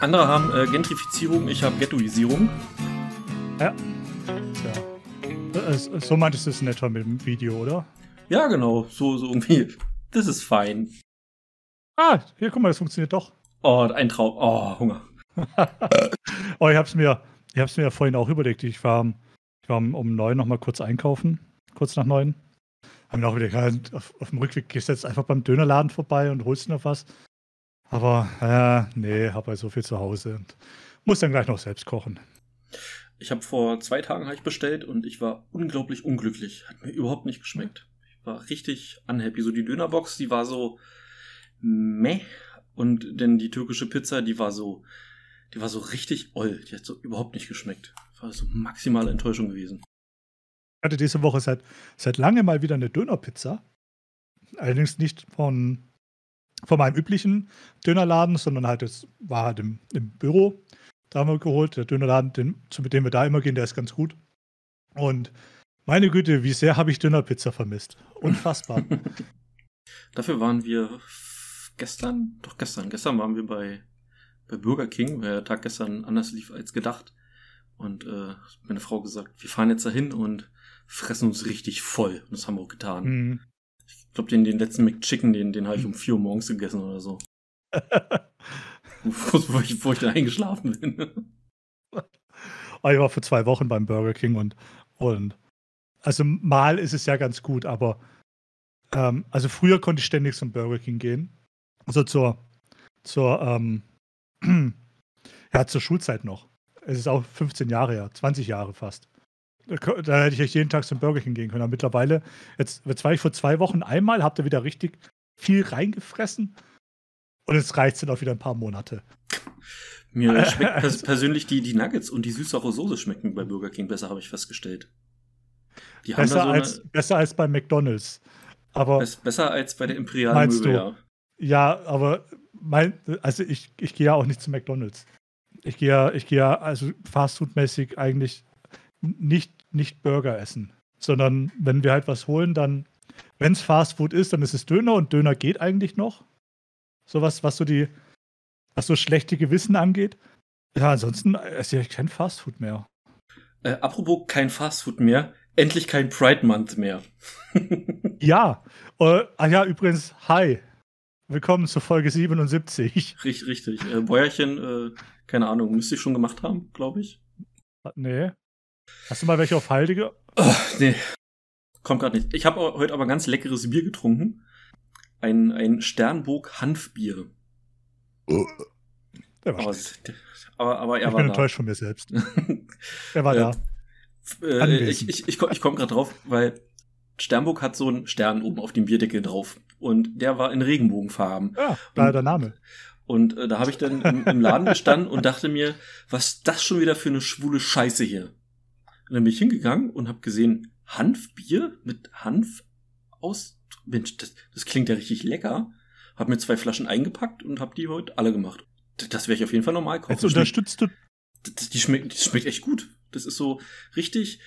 Andere haben äh, Gentrifizierung, ich habe Ghettoisierung. Ja. Tja. Äh, So meintest du es etwa mit dem Video, oder? Ja, genau, so, so irgendwie. Das ist fein. Ah, hier, guck mal, das funktioniert doch. Oh, ein Traum. Oh, Hunger. oh, ich hab's mir, ich hab's mir ja vorhin auch überlegt. Ich war, ich war um, neun noch mal kurz einkaufen, kurz nach neun. Hab mir auch überlegt, auf, auf dem Rückweg gehst du jetzt einfach beim Dönerladen vorbei und holst noch was. Aber, äh, nee, hab halt so viel zu Hause und muss dann gleich noch selbst kochen. Ich habe vor zwei Tagen hab ich bestellt und ich war unglaublich unglücklich. Hat mir überhaupt nicht geschmeckt. Ich war richtig unhappy. So die Dönerbox, die war so meh. Und denn die türkische Pizza, die war so, die war so richtig oll. Die hat so überhaupt nicht geschmeckt. War so maximale Enttäuschung gewesen. Ich hatte diese Woche seit, seit lange mal wieder eine Dönerpizza. Allerdings nicht von, von meinem üblichen Dönerladen, sondern halt, es war halt im, im Büro. Da haben wir geholt. Der Dönerladen, den, zu mit dem wir da immer gehen, der ist ganz gut. Und meine Güte, wie sehr habe ich Dönerpizza vermisst. Unfassbar. Dafür waren wir gestern, doch gestern, gestern waren wir bei, bei Burger King, weil der Tag gestern anders lief als gedacht. Und äh, meine Frau gesagt, wir fahren jetzt dahin und fressen uns richtig voll. Und das haben wir auch getan. Hm. Ich glaube, den, den letzten McChicken, den, den habe ich um 4 Uhr morgens gegessen oder so. Bevor ich, bevor ich dann eingeschlafen bin. Aber ich war vor zwei Wochen beim Burger King und, und also mal ist es ja ganz gut, aber ähm, also früher konnte ich ständig zum Burger King gehen. Also zur, zur, ähm, ja, zur Schulzeit noch. Es ist auch 15 Jahre her, 20 Jahre fast. Da, hätte ich echt jeden Tag zum Burger King gehen können. Aber mittlerweile, jetzt, jetzt war ich vor zwei Wochen einmal, habt ihr wieder richtig viel reingefressen. Und jetzt reicht es dann auch wieder ein paar Monate. Mir schmeckt pers persönlich die, die Nuggets und die süß-saure Soße schmecken bei Burger King besser, habe ich festgestellt. Die Besser, so als, eine, besser als bei McDonalds. Aber bess- besser als bei der Imperial Meinst Möbel, du? ja. Ja, aber mein, also ich, ich gehe ja auch nicht zu McDonalds. Ich gehe ja, ich gehe ja also fastfoodmäßig eigentlich nicht, nicht Burger essen, sondern wenn wir halt was holen, dann, wenn es Fastfood ist, dann ist es Döner und Döner geht eigentlich noch. Sowas, was so die, was so schlechte Gewissen angeht. Ja, ansonsten esse ich kein Fastfood mehr. Äh, apropos kein Fastfood mehr, endlich kein Pride Month mehr. Ja, äh, ah ja, übrigens, hi. Willkommen zur Folge 77. Richtig, richtig. Äh, Bäuerchen, äh, keine Ahnung, müsste ich schon gemacht haben, glaube ich. Nee. Hast du mal welche auf Halde? ge- Oh, nee. Kommt gerade nicht. Ich habe heute aber ganz leckeres Bier getrunken. Ein, ein Sternburg Hanfbier. Der war Aber, aber, aber er Ich war bin da. enttäuscht von mir selbst. Er war Äh, da. Äh, ich ich, ich, komm- komme gerade drauf, weil Sternburg hat so einen Stern oben auf dem Bierdeckel drauf. Und der war in Regenbogenfarben. Ja, daher der Name. Und äh, da habe ich dann im, im Laden gestanden und dachte mir, was ist das schon wieder für eine schwule Scheiße hier? Und dann bin ich hingegangen und habe gesehen, Hanfbier mit Hanf aus. Mensch, das, das klingt ja richtig lecker. Hab mir zwei Flaschen eingepackt und habe die heute alle gemacht. D- Das werde ich auf jeden Fall normal kaufen. Jetzt unterstützt du. Das- Die schmeckt, die schmeckt echt gut. Das ist so richtig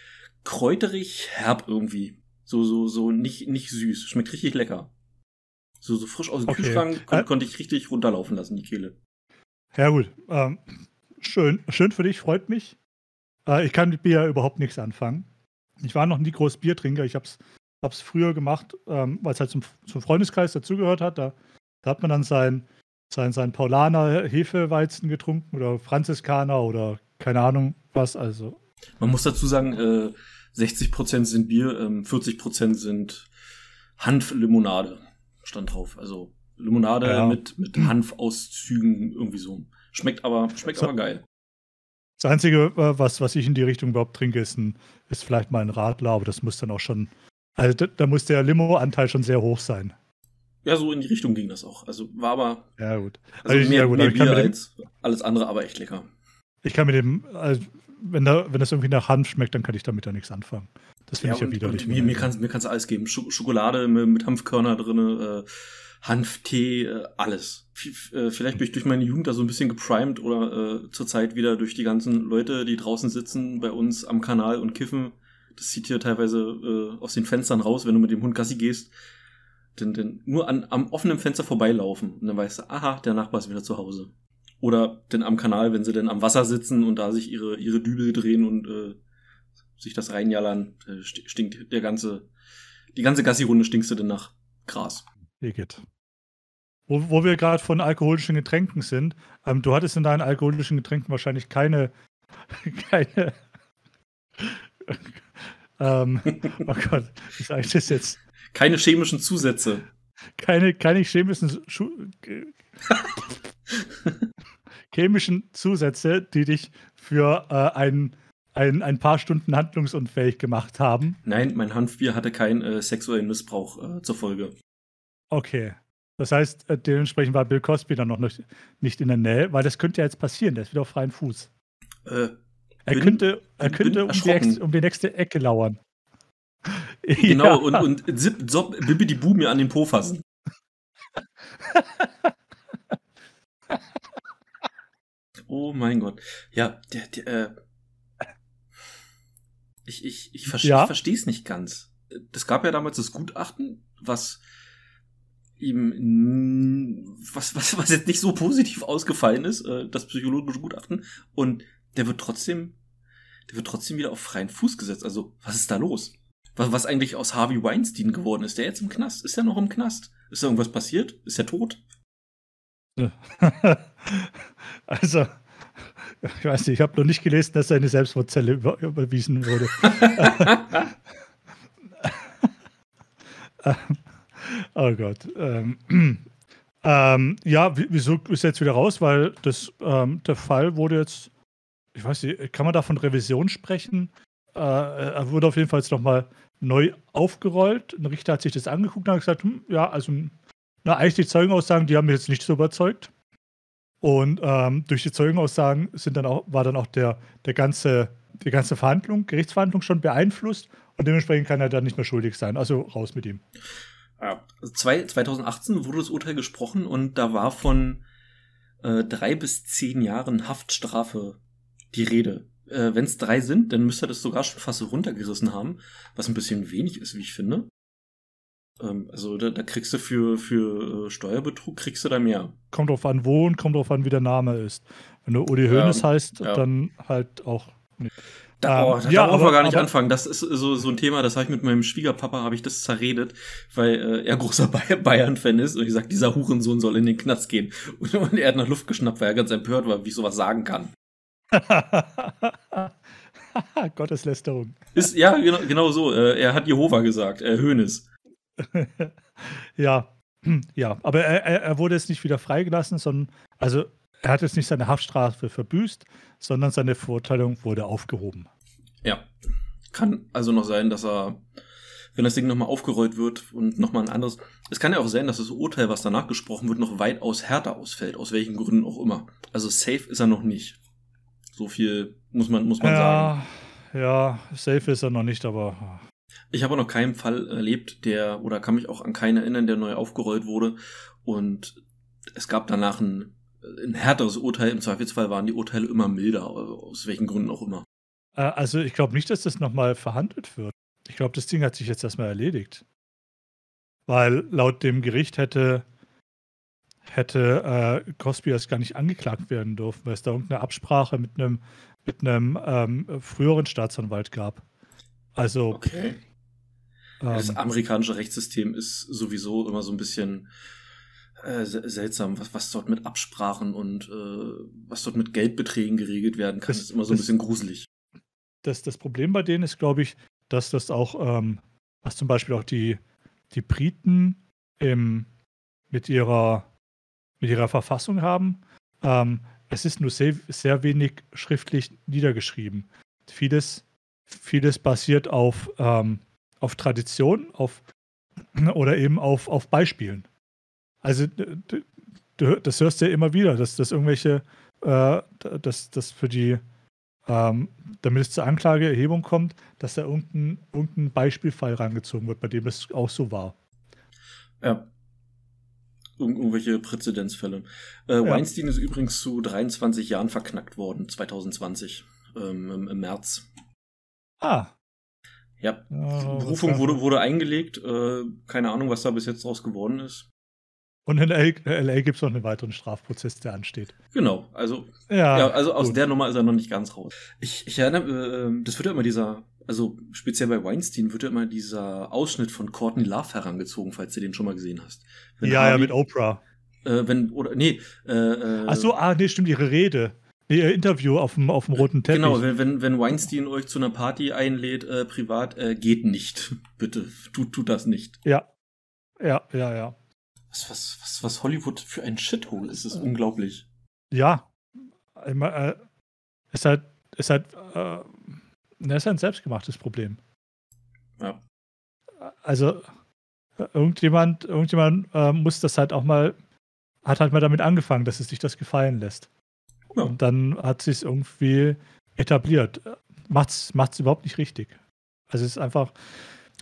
kräuterig herb irgendwie. So, so, so nicht, nicht süß. Schmeckt richtig lecker. So, so frisch aus dem Okay. Kühlschrank kon Äh. konnte ich richtig runterlaufen lassen, die Kehle. Ja, gut. Ähm, schön, schön für dich, freut mich. Äh, ich kann mit Bier überhaupt nichts anfangen. Ich war noch nie groß Biertrinker. Ich habe es hab's früher gemacht, ähm, weil es halt zum, zum Freundeskreis dazugehört hat. Da, da hat man dann sein, sein, sein Paulaner Hefeweizen getrunken oder Franziskaner oder keine Ahnung was. Also, Man muss dazu sagen, äh, 60% sind Bier, ähm, 40% sind Hanflimonade. Stand drauf. Also Limonade Ja. mit, mit Hanfauszügen irgendwie so. Schmeckt aber, schmeckt So. aber geil. Das Einzige, äh, was, was ich in die Richtung überhaupt trinke, ist, ein, ist vielleicht mal ein Radler, aber das muss dann auch schon. Also, da, da muss der Limo-Anteil schon sehr hoch sein. Ja, so in die Richtung ging das auch. Also war aber Ja, gut. also Also, mehr, ja, gut, mehr Bier als alles andere, aber echt lecker. Ich kann mit dem, also wenn, da, wenn das irgendwie nach Hanf schmeckt, dann kann ich damit ja nichts anfangen. Das finde ich ja widerlich. mir, mir kannst du alles geben. Scho Schokolade mit, mit Hanfkörner drinne, äh, Hanftee, äh, alles. Äh, vielleicht bin ich durch meine Jugend da so ein bisschen geprimed oder äh, zurzeit wieder durch die ganzen Leute, die draußen sitzen bei uns am Kanal und kiffen. Das sieht hier teilweise äh, aus den Fenstern raus, wenn du mit dem Hund Gassi gehst. Denn, denn nur an, am offenen Fenster vorbeilaufen und dann weißt du, aha, der Nachbar ist wieder zu Hause. Oder denn am Kanal, wenn sie denn am Wasser sitzen und da sich ihre, ihre Dübel drehen und äh, sich das reinjallern, stinkt der ganze, die ganze Gassi-Runde stinkst du denn nach Gras. Igitt. Wo, wo wir gerade von alkoholischen Getränken sind, ähm, du hattest in deinen alkoholischen Getränken wahrscheinlich keine, keine, ähm, oh Gott, wie sage ich das jetzt? Keine chemischen Zusätze. Keine, keine chemischen, Schu chemischen Zusätze, die dich für äh, ein, ein, ein paar Stunden handlungsunfähig gemacht haben. Nein, mein Hanfbier hatte keinen äh, sexuellen Missbrauch äh, zur Folge. Okay. Das heißt, äh, dementsprechend war Bill Cosby dann noch nicht in der Nähe, weil das könnte ja jetzt passieren, der ist wieder auf freien Fuß. Äh, er bin, könnte, er bin könnte um, die ex, um die nächste Ecke lauern. Genau, Ja. und, und zip, zop, Bibi die Bu mir an den Po fassen. oh mein Gott. Ja, der, der, äh, ich, ich, ich, verste, Ja. ich verstehe es nicht ganz. Es gab ja damals das Gutachten, was ihm, was, was, was jetzt nicht so positiv ausgefallen ist, äh, das psychologische Gutachten, und der wird trotzdem, der wird trotzdem wieder auf freien Fuß gesetzt. Also, was ist da los? Was, was eigentlich aus Harvey Weinstein geworden ist? Der jetzt im Knast? Ist er noch im Knast? Ist da irgendwas passiert? Ist er tot? also, ich weiß nicht, ich habe noch nicht gelesen, dass seine Selbstmordzelle über, überwiesen wurde. oh Gott. Ähm, ähm, ja, wieso ist er jetzt wieder raus? Weil das, ähm, der Fall wurde jetzt, ich weiß nicht, kann man da von Revision sprechen? Äh, er wurde auf jeden Fall jetzt nochmal neu aufgerollt. Ein Richter hat sich das angeguckt und hat gesagt, hm, ja, also na, eigentlich die Zeugenaussagen, die haben mich jetzt nicht so überzeugt. Und ähm, durch die Zeugenaussagen sind dann auch, war dann auch der, der ganze, die ganze Verhandlung, Gerichtsverhandlung schon beeinflusst und dementsprechend kann er dann nicht mehr schuldig sein. Also raus mit ihm. Ja. Also zwei, 2018 wurde das Urteil gesprochen und da war von äh, drei bis zehn Jahren Haftstrafe die Rede. Äh, Wenn es drei sind, dann müsste er das sogar schon fast runtergerissen haben, was ein bisschen wenig ist, wie ich finde. Ähm, also da, da kriegst du für, für äh, Steuerbetrug kriegst du da mehr. Kommt drauf an, wo und kommt drauf an, wie der Name ist. Wenn du Uli Ja, Hoeneß heißt, ja. dann halt auch nicht. Da, Ähm, oh, da ja, darf aber- wir gar nicht aber- anfangen. Das ist so, so ein Thema, das habe ich mit meinem Schwiegerpapa, habe ich das zerredet, weil äh, er großer Bay- Bayern-Fan ist und ich sag, dieser Hurensohn soll in den Knast gehen. Und, und er hat nach Luft geschnappt, weil er ganz empört war, wie ich sowas sagen kann. Gotteslästerung. Ist, ja, genau, genau so. Äh, er hat Jehova gesagt, äh, Hönes. ja, ja, aber er, er, er wurde jetzt nicht wieder freigelassen, sondern, also er hat jetzt nicht seine Haftstrafe verbüßt, sondern seine Verurteilung wurde aufgehoben. Ja. Kann also noch sein, dass er, wenn das Ding nochmal aufgerollt wird und nochmal ein anderes. Es kann ja auch sein, dass das Urteil, was danach gesprochen wird, noch weitaus härter ausfällt, aus welchen Gründen auch immer. Also safe ist er noch nicht. So viel muss man, muss man sagen. ja, ja, safe ist er noch nicht, aber Ich habe auch noch keinen Fall erlebt, der, oder kann mich auch an keinen erinnern, der neu aufgerollt wurde. Und es gab danach ein, ein härteres Urteil. Im Zweifelsfall waren die Urteile immer milder, aus welchen Gründen auch immer. äh, also ich glaube nicht, dass das nochmal verhandelt wird. Ich glaube, das Ding hat sich jetzt erstmal erledigt. Weil laut dem Gericht hätte, hätte äh, Cosby erst gar nicht angeklagt werden dürfen, weil es da irgendeine Absprache mit einem mit einem ähm, früheren Staatsanwalt gab. Also Okay. Das ähm, amerikanische Rechtssystem ist sowieso immer so ein bisschen äh, se- seltsam, was, was dort mit Absprachen und äh, was dort mit Geldbeträgen geregelt werden kann, Das- ist immer so ein bisschen gruselig. das, das Problem bei denen ist, glaube ich, dass das auch, ähm, was zum Beispiel auch die, die Briten im, mit, ihrer, mit ihrer Verfassung haben, ähm, es ist nur sehr, sehr wenig schriftlich niedergeschrieben. Vieles, vieles basiert auf, ähm, auf Tradition auf, oder eben auf, auf Beispielen. Also das hörst du ja immer wieder, dass, dass irgendwelche, äh, dass, dass für die ähm, damit es zur Anklageerhebung kommt, dass da irgendein, irgendein Beispielfall rangezogen wird, bei dem es auch so war. Ja. Irgend irgendwelche Präzedenzfälle. Äh, Weinstein ist übrigens zu 23 Jahren verknackt worden, 2020, ähm, im, im März. Ah. Ja, Ja, Berufung wurde, wurde eingelegt. Äh, keine Ahnung, was da bis jetzt draus geworden ist. Und in LA, gibt es noch einen weiteren Strafprozess, der ansteht. Genau, also, ja, ja also aus der Nummer ist er noch nicht ganz raus. Ich, ich erinnere, äh, das wird ja immer dieser, also speziell bei Weinstein wird ja immer dieser Ausschnitt von Courtney Love herangezogen, falls du den schon mal gesehen hast. Wenn ja, Harvey, ja, mit Oprah. Äh, wenn, oder, nee, äh, äh Ach so, ah, nee, stimmt, ihre Rede. Ihr Interview auf dem, auf dem roten Teppich. Genau, wenn, wenn, wenn Weinstein euch zu einer Party einlädt, äh, privat, äh, geht nicht. Bitte, tut, tut das nicht. Ja. Ja, ja, ja. Was, was, was, was Hollywood für ein Shithole ist, ist unglaublich. Ja. Äh, ist halt, ist halt, äh, ist ein selbstgemachtes Problem. Ja. Also, irgendjemand, irgendjemand äh, muss das halt auch mal, hat halt mal damit angefangen, dass es sich das gefallen lässt. Ja. Und dann hat sich irgendwie etabliert. Macht's, macht's überhaupt nicht richtig. Also es ist einfach,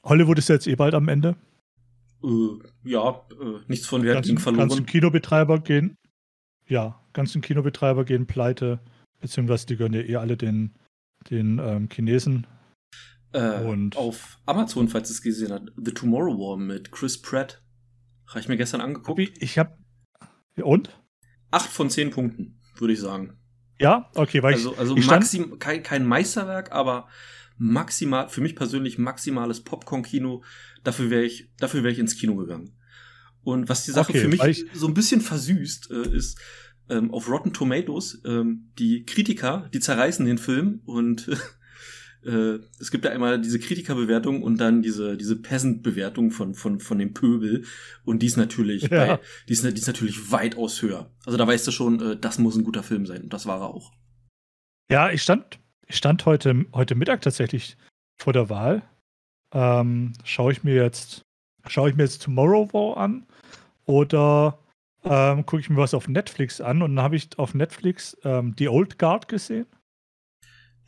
Hollywood ist jetzt eh bald am Ende. Äh, ja, äh, nichts von Wert ging verloren. Ganzen Kinobetreiber gehen, ja, ganzen Kinobetreiber gehen pleite, beziehungsweise die gehören ja eh alle den, den ähm, Chinesen. Äh, und auf Amazon, falls es gesehen hat, The Tomorrow War mit Chris Pratt. Habe ich mir gestern angeguckt. Ich habe. Und? Acht von zehn Punkten würde ich sagen. Ja, okay, weil also, ich. Also ich maxim, kein, kein Meisterwerk, aber maximal, für mich persönlich maximales Popcorn-Kino. Dafür wäre ich, dafür wäre ich ins Kino gegangen. Und was die Sache okay, für mich so ein bisschen versüßt, äh, ist, ähm, auf Rotten Tomatoes, ähm, die Kritiker, die zerreißen den Film und äh, es gibt ja einmal diese Kritikerbewertung und dann diese, diese Peasant-Bewertung von, von, von dem Pöbel. Und die ist natürlich, ja. bei, die, ist, die ist natürlich weitaus höher. Also da weißt du schon, äh, das muss ein guter Film sein. Und das war er auch. Ja, ich stand, stand heute, heute Mittag tatsächlich vor der Wahl. Ähm, schaue ich mir jetzt, schaue ich mir jetzt Tomorrow War an oder ähm, gucke ich mir was auf Netflix an und dann habe ich auf Netflix ähm, The Old Guard gesehen.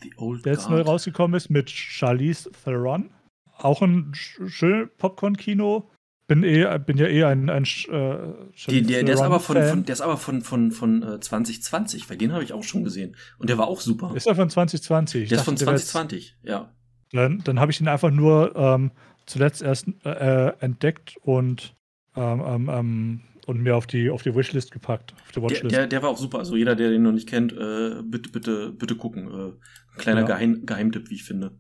The Old der jetzt neu rausgekommen ist mit Charlize Theron. Auch ein schönes Popcorn-Kino. Bin, eh, bin ja eh ein, ein äh, die, der, der, ist aber von, von, der ist aber von, von, von äh, 2020, weil den habe ich auch schon gesehen. Und der war auch super. Ist er von 2020? Ich der dachte, ist von 2020, jetzt, ja. Dann, dann habe ich ihn einfach nur ähm, zuletzt erst äh, entdeckt und ähm, ähm, ähm und mir auf die, auf die Wishlist gepackt. Auf die Watchlist. Der, der, der, war auch super. Also jeder, der den noch nicht kennt, äh, bitte, bitte, bitte gucken. Äh, kleiner ja. Geheim, Geheimtipp, wie ich finde.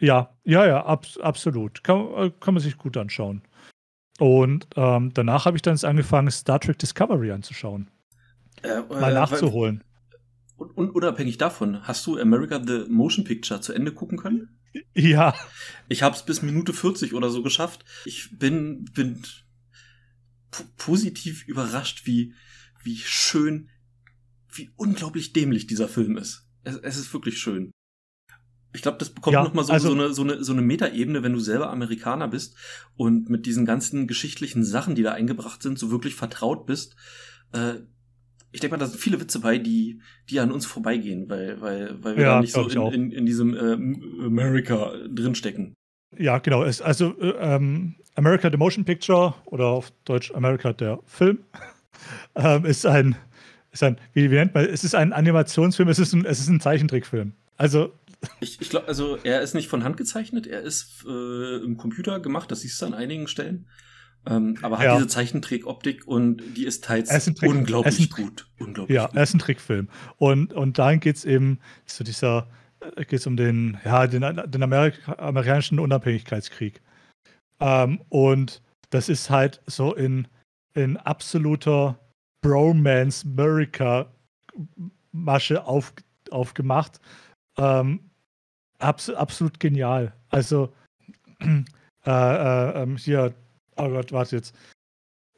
Ja, ja, ja, ab, absolut. Kann, äh, kann man sich gut anschauen. Und ähm, danach habe ich dann angefangen, Star Trek Discovery anzuschauen. Äh, Mal äh, nachzuholen. Und, und unabhängig davon, hast du America the Motion Picture zu Ende gucken können? Ja. Ich habe es bis Minute 40 oder so geschafft. Ich bin, bin positiv überrascht, wie, wie schön, wie unglaublich dämlich dieser Film ist. Es, es ist wirklich schön. Ich glaube, das bekommt ja, noch mal so, also, so eine, so eine, so eine Metaebene, wenn du selber Amerikaner bist und mit diesen ganzen geschichtlichen Sachen, die da eingebracht sind, so wirklich vertraut bist. Äh, ich denke mal, da sind viele Witze bei, die, die an uns vorbeigehen, weil, weil, weil wir ja, da nicht so in, in, in, diesem äh, America drinstecken. Ja, genau. Es, also äh, ähm, America the Motion Picture oder auf Deutsch America der Film ähm, ist ein, ist ein wie, wie, nennt man, es ist ein Animationsfilm, es ist ein, es ist ein Zeichentrickfilm. Also ich, ich glaube, also er ist nicht von Hand gezeichnet, er ist äh, im Computer gemacht, das siehst du an einigen Stellen. Ähm, aber hat ja. diese Zeichentrickoptik und die ist teils ist unglaublich ist gut. Unglaublich ja, gut. er ist ein Trickfilm. Und, und dahin geht es eben zu dieser äh, geht es um den, ja, den, den Amerika amerikanischen Unabhängigkeitskrieg. Ähm, und das ist halt so in, in absoluter Bromance America Masche auf, aufgemacht. Ähm, abs absolut genial. Also äh, äh, ähm, hier, oh Gott, warte jetzt.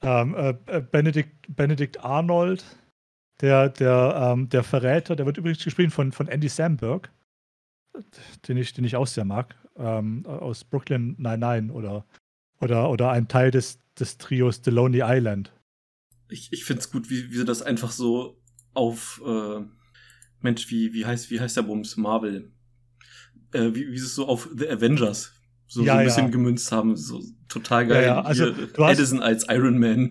Ähm, äh, äh, Benedict, Benedict Arnold, der, der, ähm, der Verräter, der wird übrigens gespielt von, von Andy Samberg den ich, den ich auch sehr mag, ähm, aus Brooklyn 99 oder, oder, oder ein Teil des, des Trios The Lonely Island. Ich, ich finde es gut, wie, wie sie das einfach so auf äh, Mensch, wie, wie heißt, wie heißt der Bums? Marvel. Äh, wie, wie sie es so auf The Avengers so, ja, so ein bisschen ja. gemünzt haben. So total geil. Ja, also, Hier, Edison als Iron Man.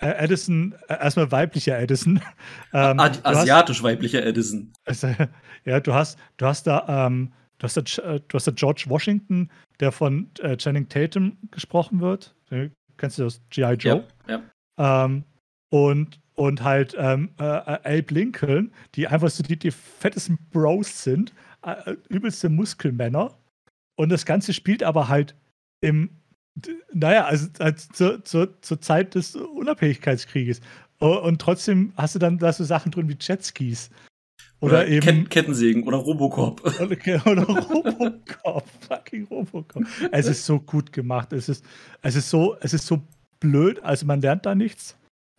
Äh, Edison, äh, erstmal weiblicher Edison. Ähm, Asiatisch hast, weiblicher Edison. Also, ja, du hast, du hast da, ähm, du hast da, äh, du hast da George Washington, der von äh, Channing Tatum gesprochen wird. kennst du das? G.I. Joe? Ja, ja. ähm, und, und halt ähm, äh, Abe Lincoln, die einfach so die, die fettesten Bros sind, äh, übelste Muskelmänner. Und das Ganze spielt aber halt im, naja, also, also zur, zur, zur Zeit des Unabhängigkeitskrieges. Und trotzdem hast du dann da so Sachen drin wie Jetskis. Oder, oder eben. Kettensägen oder Robocop. Oder, oder Robocop. Fucking Robocop. Es ist so gut gemacht. Es ist, es ist so, es ist so blöd. Also man lernt da nichts.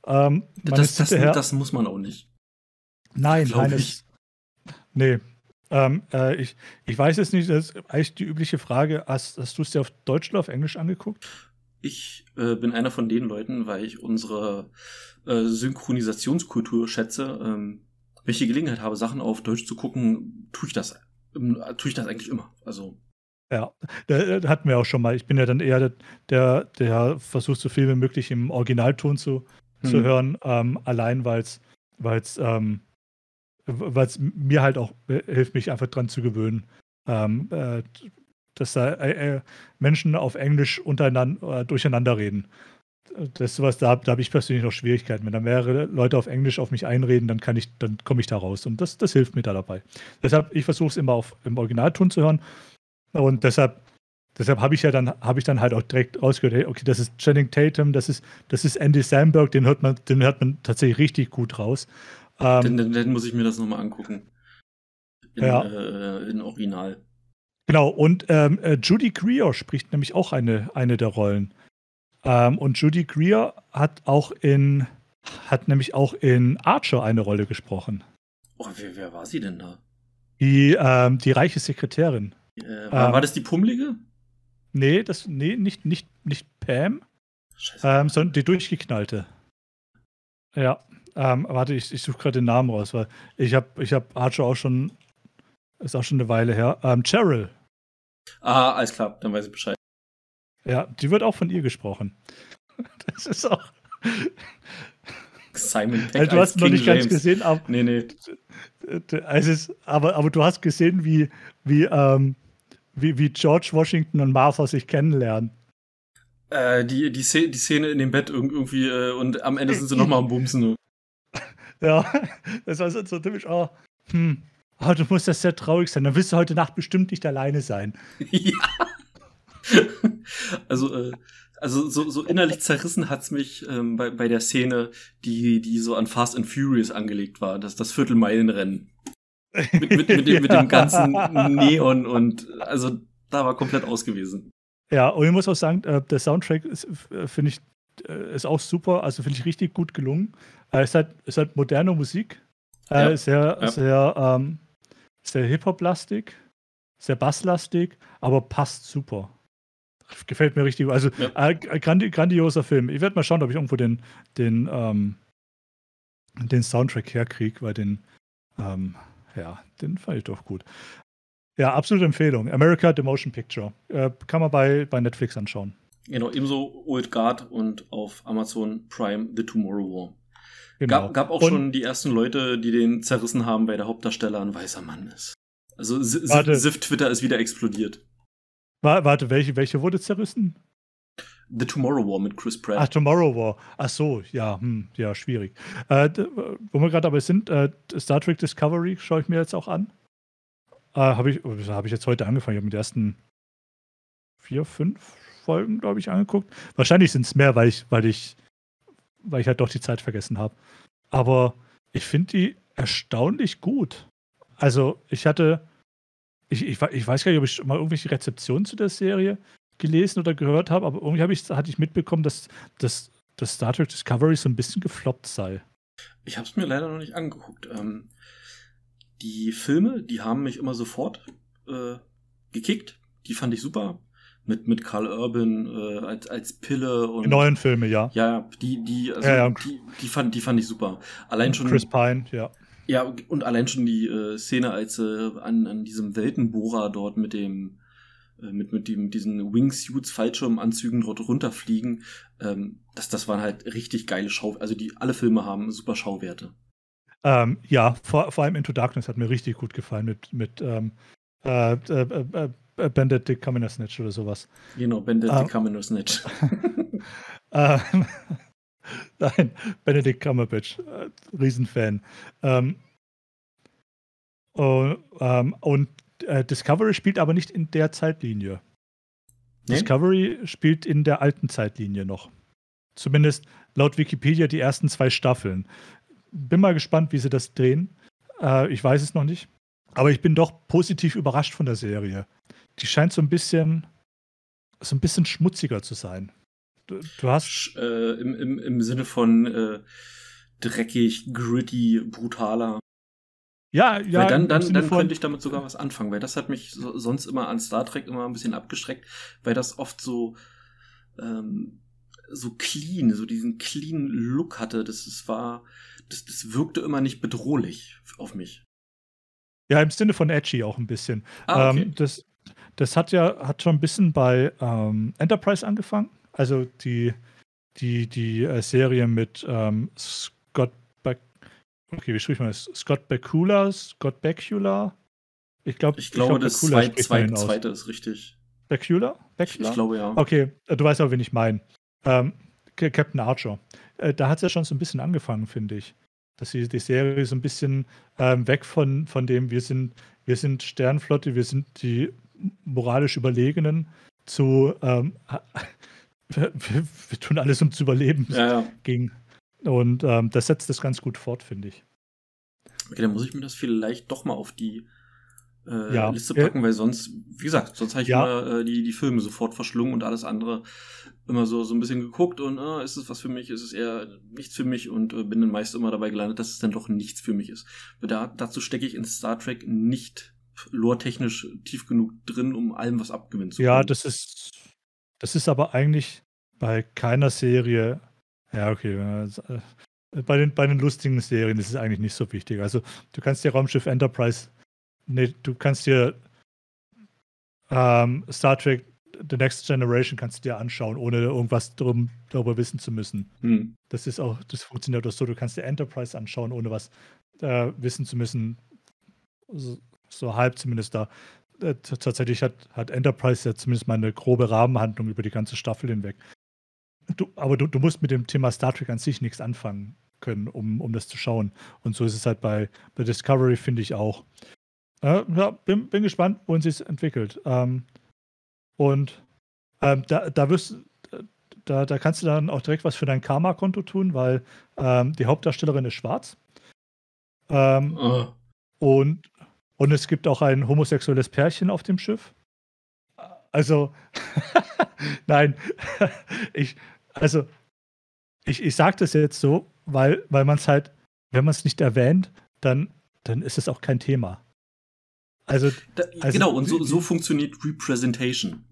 Ähm, das, das, das, muss man auch nicht. Nein, nein. Es, nee. Ähm, äh, ich, ich weiß es nicht. Das ist eigentlich die übliche Frage. Hast, hast du es dir auf Deutsch oder auf Englisch angeguckt? Ich äh, bin einer von den Leuten, weil ich unsere äh, Synchronisationskultur schätze. Ähm, wenn ich die Gelegenheit habe, Sachen auf Deutsch zu gucken, tue ich das, ähm, tue ich das eigentlich immer. Also. Ja, da hatten wir auch schon mal. Ich bin ja dann eher der, der, der versucht, so viel wie möglich im Originalton zu, hm. zu hören, ähm, allein weil es ähm, weil's mir halt auch hilft, mich einfach dran zu gewöhnen. Ähm, äh, dass da äh, äh Menschen auf Englisch untereinander, äh, durcheinander reden das ist sowas, da, da habe ich persönlich noch Schwierigkeiten. Wenn da mehrere Leute auf Englisch auf mich einreden, dann kann ich, dann komme ich da raus. Und das, das hilft mir da dabei. Deshalb, ich versuche es immer auf, im Originalton zu hören. Und deshalb, deshalb habe ich ja dann, habe ich dann halt auch direkt rausgehört, hey, okay, das ist Channing Tatum, das ist, das ist Andy Samberg, den hört man, den hört man tatsächlich richtig gut raus. Ähm, dann, dann, dann, muss ich mir das nochmal angucken. In, ja. Äh, in Original. Genau, und ähm, äh, Judy Greer spricht nämlich auch eine, eine der Rollen. Ähm, und Judy Greer hat auch in, hat nämlich auch in Archer eine Rolle gesprochen. Oh, wer, wer war sie denn da? Die, ähm, die reiche Sekretärin. Äh, war, ähm, war, das die Pummelige? Nee, das, nee, nicht, nicht, nicht Pam, ähm, sondern die durchgeknallte. Ja, ähm, warte, ich, ich suche gerade den Namen raus, weil ich habe ich hab Archer auch schon, ist auch schon eine Weile her. Ähm, Cheryl. Ah, alles klar, dann weiß ich Bescheid. Ja, die wird auch von ihr gesprochen. Das ist auch. Simon Peck also, du hast noch nicht James. ganz gesehen, aber. Nee, nee. Es ist, aber, aber du hast gesehen, wie, wie, ähm, wie, wie George Washington und Martha sich kennenlernen. Äh, die, die, Szene, die Szene in dem Bett irgendwie äh, und am Ende sind sie nochmal am Bumsen. Ja, das war so, so typisch, oh, hm, oh, du musst das sehr traurig sein. Dann wirst du heute Nacht bestimmt nicht alleine sein. Ja. also, äh, also so, so innerlich zerrissen hat's mich ähm, bei, bei der Szene, die, die so an Fast and Furious angelegt war, das, das Viertelmeilenrennen. mit, mit, mit, dem, mit dem ganzen Neon und also da war komplett ausgewiesen. Ja, und ich muss auch sagen, äh, der Soundtrack äh, finde ich äh, ist auch super, also finde ich richtig gut gelungen. Es ist halt, ist halt moderne Musik, ja. sehr, ja. sehr, ähm, sehr Hip-Hop-lastig, sehr basslastig, aber passt super. Gefällt mir richtig. Also ja. äh, grandi grandioser Film. Ich werde mal schauen, ob ich irgendwo den, den, ähm, den Soundtrack herkriege, weil den, ähm, ja, den fand ich doch gut. Ja, absolute Empfehlung. America The Motion Picture. Äh, kann man bei, bei Netflix anschauen. Genau, ebenso Old Guard und auf Amazon Prime The Tomorrow War. Genau. Gab, gab auch und, schon die ersten Leute, die den zerrissen haben, weil der Hauptdarsteller ein weißer Mann ist. Also Sif Twitter ist wieder explodiert. Warte, welche, welche wurde zerrissen? The Tomorrow War mit Chris Pratt. Ach, Tomorrow War. Ach so, ja, hm, ja, schwierig. Äh, wo wir gerade aber sind, äh, Star Trek Discovery schaue ich mir jetzt auch an. Äh, Habe ich, hab ich jetzt heute angefangen. Ich habe mit den ersten vier, fünf Folgen, glaube ich, angeguckt. Wahrscheinlich sind es mehr, weil ich, weil ich, weil ich halt doch die Zeit vergessen habe. Aber ich finde die erstaunlich gut. Also, ich hatte ich, ich, ich, weiß gar nicht, ob ich mal irgendwelche Rezeptionen zu der Serie gelesen oder gehört habe, aber irgendwie ich, hatte ich mitbekommen, dass, dass, dass Star Trek Discovery so ein bisschen gefloppt sei. Ich habe es mir leider noch nicht angeguckt. Ähm, die Filme, die haben mich immer sofort äh, gekickt. Die fand ich super. Mit, mit Carl Urban äh, als, als Pille und. Die neuen Filme, ja. Ja, die, die, also ja, ja. Die, die, fand, die fand ich super. Allein schon. Chris Pine, ja. Ja, und allein schon die äh, Szene, als äh, an, an diesem Weltenbohrer dort mit dem äh, mit, mit, dem, mit diesen Wingsuits, Fallschirmanzügen dort runterfliegen, ähm, das, das waren halt richtig geile Schau... Also die alle Filme haben super Schauwerte. Ähm, ja, vor, vor allem Into Darkness hat mir richtig gut gefallen mit, mit ähm, äh, äh, äh, Bandit the Commoner Snitch oder sowas. Genau, Bandit the ähm, Commoner Snitch. Ähm, Nein, Benedict Cumberbatch, äh, Riesenfan. Ähm, uh, ähm, und äh, Discovery spielt aber nicht in der Zeitlinie. Nee? Discovery spielt in der alten Zeitlinie noch. Zumindest laut Wikipedia die ersten zwei Staffeln. Bin mal gespannt, wie sie das drehen. Äh, ich weiß es noch nicht. Aber ich bin doch positiv überrascht von der Serie. Die scheint so ein bisschen, so ein bisschen schmutziger zu sein. Du, du hast. Äh, im, im, Im Sinne von äh, dreckig, gritty, brutaler. Ja, ja. Weil dann, dann, dann könnte ich damit sogar was anfangen, weil das hat mich so, sonst immer an Star Trek immer ein bisschen abgestreckt, weil das oft so, ähm, so clean, so diesen clean Look hatte. Das, das war, das, das wirkte immer nicht bedrohlich auf mich. Ja, im Sinne von edgy auch ein bisschen. Ah, okay. ähm, das, das hat ja hat schon ein bisschen bei ähm, Enterprise angefangen. Also die, die, die äh, Serie mit ähm, Scott Beck. Okay, wie spricht man das? Scott Bakula? Scott Bakula? Ich, glaub, ich glaube, ich glaub, das zweit, zweit, zweite ist richtig. Bakula? Bakula? Ich, glaube ja. Okay, äh, du weißt aber, wen ich meine. Ähm, Captain Archer. Äh, da hat es ja schon so ein bisschen angefangen, finde ich dass sie die Serie so ein bisschen ähm, weg von, von dem, wir sind, wir sind Sternflotte, wir sind die moralisch Überlegenen, zu ähm, wir, wir, tun alles, um zu überleben ja, ja. ging. Und ähm, das setzt das ganz gut fort, finde ich. Okay, dann muss ich mir das vielleicht doch mal auf die äh, ja. Liste packen, weil sonst, wie gesagt, sonst habe ich immer äh, die, die Filme sofort verschlungen und alles andere immer so, so ein bisschen geguckt und äh, ist es was für mich, ist es eher nichts für mich und äh, bin dann meist immer dabei gelandet, dass es dann doch nichts für mich ist. Da, dazu stecke ich in Star Trek nicht lore-technisch tief genug drin, um allem was abgewinnen zu können. Ja, das ist, das ist aber eigentlich bei keiner Serie, ja, okay, äh, bei den, bei den lustigen Serien ist es eigentlich nicht so wichtig. Also, du kannst dir Raumschiff Enterprise, nee, du kannst dir ähm, Star Trek The Next Generation kannst du dir anschauen, ohne irgendwas drum, darüber wissen zu müssen. Hm. Das ist auch, das funktioniert auch so. Du kannst dir Enterprise anschauen, ohne was äh, wissen zu müssen. So, so halb zumindest da. Äh, tatsächlich hat, hat Enterprise ja zumindest mal eine grobe Rahmenhandlung über die ganze Staffel hinweg. Du, aber du, du musst mit dem Thema Star Trek an sich nichts anfangen können, um, um das zu schauen. Und so ist es halt bei, bei Discovery, finde ich auch. Äh, ja, bin, bin gespannt, wohin sich entwickelt. Ähm, und ähm, da, da wirst da, da kannst du dann auch direkt was für dein Karma-Konto tun, weil ähm, die Hauptdarstellerin ist schwarz. Ähm, oh. und, und es gibt auch ein homosexuelles Pärchen auf dem Schiff. Also, nein, ich, also, ich, ich sage das jetzt so, weil, weil man es halt, wenn man es nicht erwähnt, dann, dann ist es auch kein Thema. Also, da, also genau, und so, so funktioniert Representation.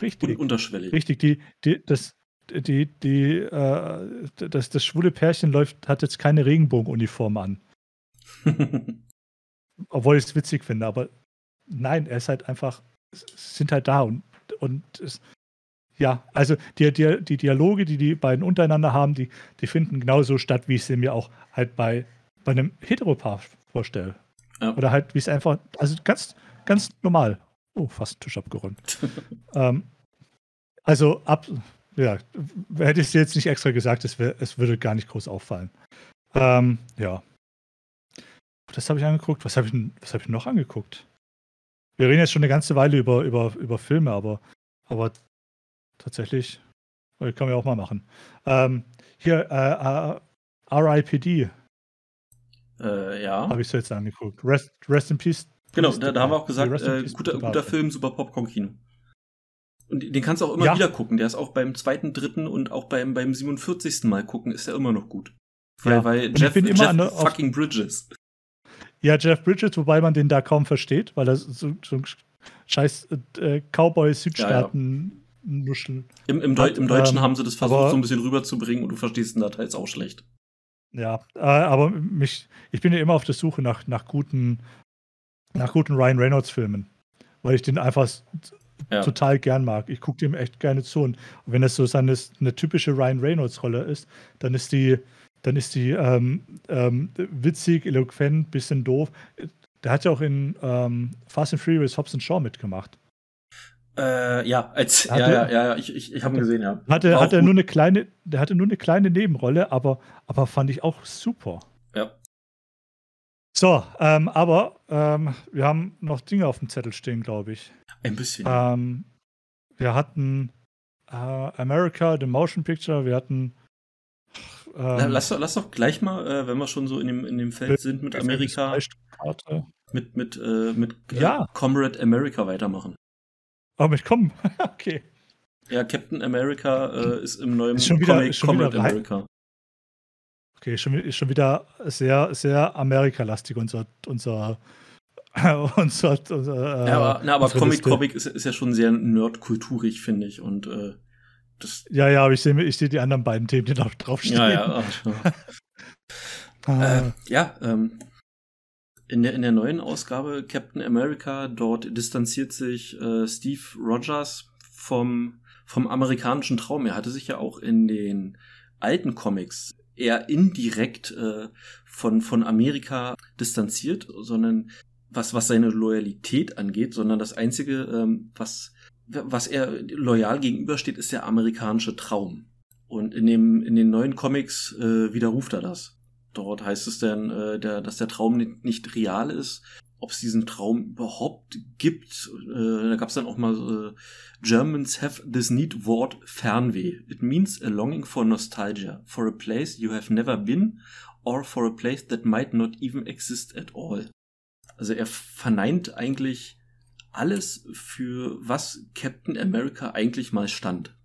Richtig. Und unterschwellig. Richtig, die, die, das, die, die, äh, das, das schwule Pärchen läuft, hat jetzt keine Regenbogenuniform an. Obwohl ich es witzig finde, aber nein, er ist halt einfach, sind halt da und, und es, ja, also die, die, die Dialoge, die die beiden untereinander haben, die, die finden genauso statt, wie ich sie mir auch halt bei, bei einem Heteropaar vorstelle. Ja. Oder halt, wie es einfach, also ganz, ganz normal. Oh, fast Tisch abgeräumt. ähm, also ab, ja, hätte ich es jetzt nicht extra gesagt, es, wär, es würde gar nicht groß auffallen. Ähm, ja. Das habe ich angeguckt. Was habe ich, was hab ich noch angeguckt? Wir reden jetzt schon eine ganze Weile über, über, über Filme, aber, aber tatsächlich, kann man ja auch mal machen. Ähm, hier, äh, äh, RIPD. Äh, ja. Habe ich so jetzt angeguckt. Rest, Rest in Peace Genau, da, da, haben wir auch gesagt, äh, guter, guter Film, super Popcorn-Kino. Und den kannst du auch immer ja. wieder gucken. Der ist auch beim zweiten, dritten und auch beim, beim 47. Mal gucken, ist er immer noch gut. Weil, ja. weil Jeff, Jeff fucking Bridges. Ja, Jeff Bridges, wobei man den da kaum versteht, weil er so, so ein scheiß äh, Cowboy-Südstaaten-Nuschel. Ja, Im, im, Deu Im, Deutschen ähm, haben sie das versucht, aber, so ein bisschen rüberzubringen und du verstehst den da teils auch schlecht. Ja, äh, aber mich, ich bin ja immer auf der Suche nach, nach guten nach guten Ryan Reynolds-Filmen, weil ich den einfach ja. total gern mag. Ich gucke dem echt gerne zu. Und wenn das so seine, eine typische Ryan Reynolds-Rolle ist, dann ist die, dann ist die ähm, ähm, witzig, eloquent, bisschen doof. Der hat ja auch in ähm, Fast and Furious Hobbs and Shaw mitgemacht. Äh, ja, als, ja, ja, ja, ja, ich, ich, ich habe ihn gesehen, ja. Hatte, hat er nur eine kleine, der hatte nur eine kleine Nebenrolle, aber, aber fand ich auch super. Ja. So, ähm, aber ähm, wir haben noch Dinge auf dem Zettel stehen, glaube ich. Ein bisschen. Ähm, wir hatten äh, America, The Motion Picture, wir hatten. Ähm, lass, lass doch gleich mal, äh, wenn wir schon so in dem, in dem Feld sind mit Amerika, mit, mit, äh, mit äh, ja. Comrade America weitermachen. Oh, mit kommen. okay. Ja, Captain America äh, ist im neuen ist schon wieder, Comic schon Comrade wieder America. Okay, schon, ist schon wieder sehr, sehr Amerika-lastig unser, unser, unser, unser äh, ja, aber, na, aber Comic Comic ist, ist, ja schon sehr nerdkulturig, finde ich. Und äh, das ja, ja, aber ich sehe ich seh die anderen beiden Themen, die da draufstehen. Ja, ja. ah. äh, ja, ähm, in der, in der neuen Ausgabe Captain America, dort distanziert sich äh, Steve Rogers vom, vom amerikanischen Traum. Er hatte sich ja auch in den alten Comics eher indirekt äh, von, von Amerika distanziert, sondern was, was seine Loyalität angeht, sondern das Einzige, ähm, was, was er loyal gegenübersteht, ist der amerikanische Traum. Und in, dem, in den neuen Comics äh, widerruft er das. Dort heißt es dann, äh, der, dass der Traum nicht, nicht real ist, ob es diesen Traum überhaupt gibt. Äh, da gab es dann auch mal äh, Germans have this neat word Fernweh. It means a longing for nostalgia, for a place you have never been or for a place that might not even exist at all. Also er verneint eigentlich alles, für was Captain America eigentlich mal stand.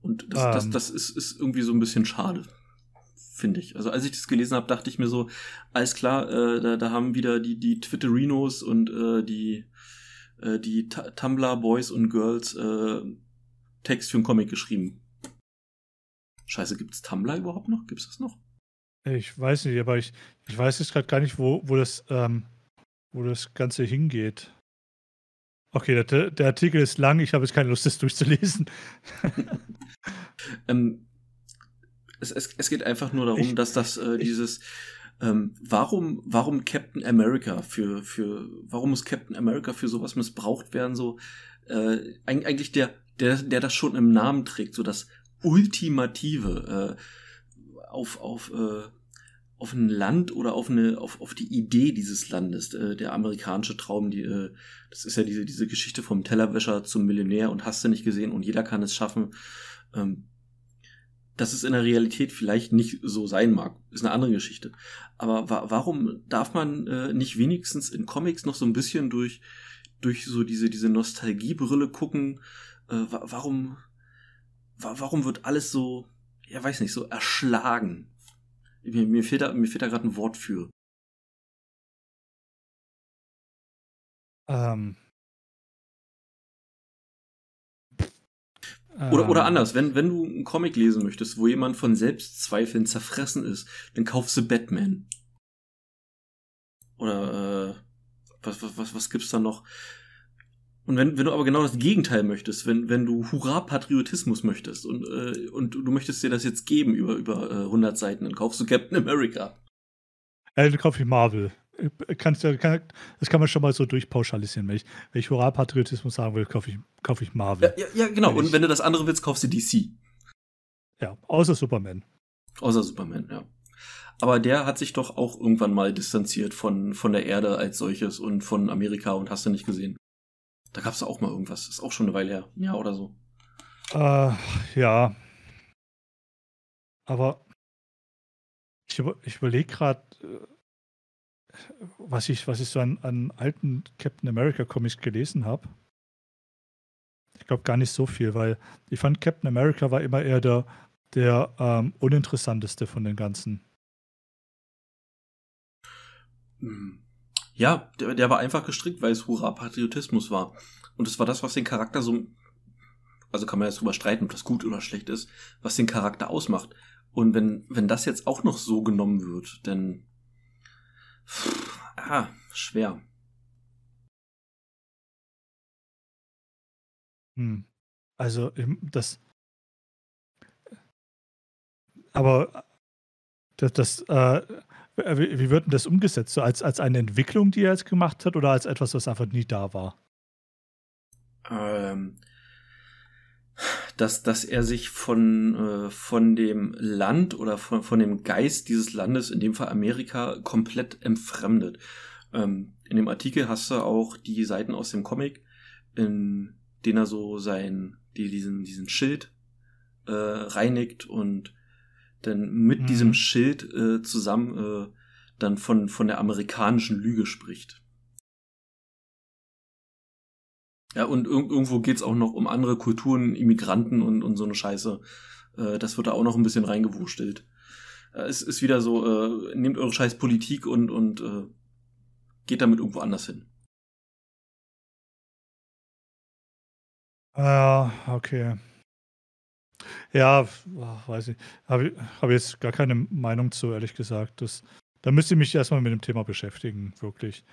Und das, um. das, ähm. das ist, ist irgendwie so ein bisschen schade finde ich. Also als ich das gelesen habe, dachte ich mir so, alles klar, äh, da, da haben wieder die, die Twitterinos und äh, die, äh, die Tumblr Boys und Girls äh, Text für einen Comic geschrieben. Scheiße, gibt's Tumblr überhaupt noch? Gibt's das noch? Ich weiß nicht, aber ich, ich weiß jetzt gerade gar nicht, wo, wo, das, ähm, wo das Ganze hingeht. Okay, der, der Artikel ist lang, ich habe jetzt keine Lust, das durchzulesen. ähm, es, es, es geht einfach nur darum, ich, dass das äh, dieses ähm, warum warum Captain America für für warum muss Captain America für sowas missbraucht werden so äh, eigentlich der der der das schon im Namen trägt so das ultimative äh, auf auf äh, auf ein Land oder auf eine auf, auf die Idee dieses Landes äh, der amerikanische Traum die äh, das ist ja diese diese Geschichte vom Tellerwäscher zum Millionär und hast du nicht gesehen und jeder kann es schaffen ähm, dass es in der Realität vielleicht nicht so sein mag, ist eine andere Geschichte. Aber wa warum darf man äh, nicht wenigstens in Comics noch so ein bisschen durch, durch so diese, diese Nostalgiebrille gucken? Äh, wa warum, wa warum wird alles so, ja weiß nicht, so erschlagen? Mir, mir fehlt da, mir fehlt da gerade ein Wort für. Ähm, Oder, oder ähm. anders, wenn, wenn du einen Comic lesen möchtest, wo jemand von Selbstzweifeln zerfressen ist, dann kaufst du Batman. Oder äh, was, was, was, was gibt's da noch? Und wenn, wenn du aber genau das Gegenteil möchtest, wenn, wenn du Hurra-Patriotismus möchtest und, äh, und du möchtest dir das jetzt geben über, über äh, 100 Seiten, dann kaufst du Captain America. Äh, dann kauf ich Marvel kannst ja, kann, das kann man schon mal so durchpauschalisieren. Wenn ich, wenn ich Hurra-Patriotismus sagen will, kaufe ich, kauf ich Marvel. Ja, ja, ja genau. Wenn Und wenn du das andere willst, kaufst du DC. Ja, außer Superman. Außer Superman, ja. Aber der hat sich doch auch irgendwann mal distanziert von, von der Erde als solches und von Amerika und hast du nicht gesehen. Da gab es auch mal irgendwas. Ist auch schon eine Weile her. Ja, oder so. Äh, ja. Aber ich, ich überlege gerade, äh, was ich, was ich so an, an alten Captain America Comics gelesen habe. Ich glaube gar nicht so viel, weil ich fand Captain America war immer eher der, der ähm, uninteressanteste von den ganzen. Hm. Ja, der, der war einfach gestrickt, weil es Hurra-Patriotismus war. Und es war das, was den Charakter so, also kann man jetzt drüber streiten, ob das gut oder schlecht ist, was den Charakter ausmacht. Und wenn, wenn das jetzt auch noch so genommen wird, dann Ah, schwer. Hm. Also, das. Aber das, das äh, wie, wie wird denn das umgesetzt? So als, als eine Entwicklung, die er jetzt gemacht hat, oder als etwas, was einfach nie da war? ähm, dass, dass er sich von, äh, von dem Land oder von, von dem Geist dieses Landes, in dem Fall Amerika, komplett entfremdet. Ähm, in dem Artikel hast du auch die Seiten aus dem Comic, in denen er so sein, die, diesen, diesen Schild äh, reinigt und dann mit mhm. diesem Schild äh, zusammen äh, dann von, von der amerikanischen Lüge spricht. Ja, und irg irgendwo geht's auch noch um andere Kulturen, Immigranten und, und so eine Scheiße. Äh, das wird da auch noch ein bisschen reingewurstelt. Äh, es ist wieder so, äh, nehmt eure scheiß Politik und, und äh, geht damit irgendwo anders hin. Ja, okay. Ja, weiß ich. Habe hab jetzt gar keine Meinung zu, ehrlich gesagt. Das, da müsste ich mich erstmal mit dem Thema beschäftigen, wirklich.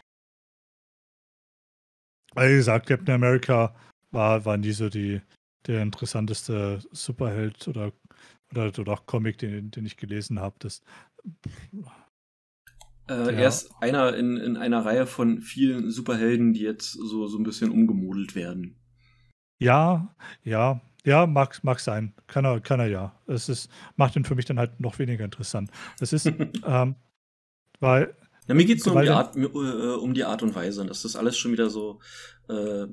Wie gesagt, Captain America war, war nie so die, der interessanteste Superheld oder, oder, oder auch Comic, den, den ich gelesen habe. Das, äh, ja. Er ist einer in, in einer Reihe von vielen Superhelden, die jetzt so, so ein bisschen umgemodelt werden. Ja, ja, ja, mag, mag sein. Kann er, kann er ja. Es ist, macht ihn für mich dann halt noch weniger interessant. Das ist, ähm, weil ja, mir geht's nur um die, Art, äh, um die Art und Weise. Und das ist alles schon wieder so. Äh,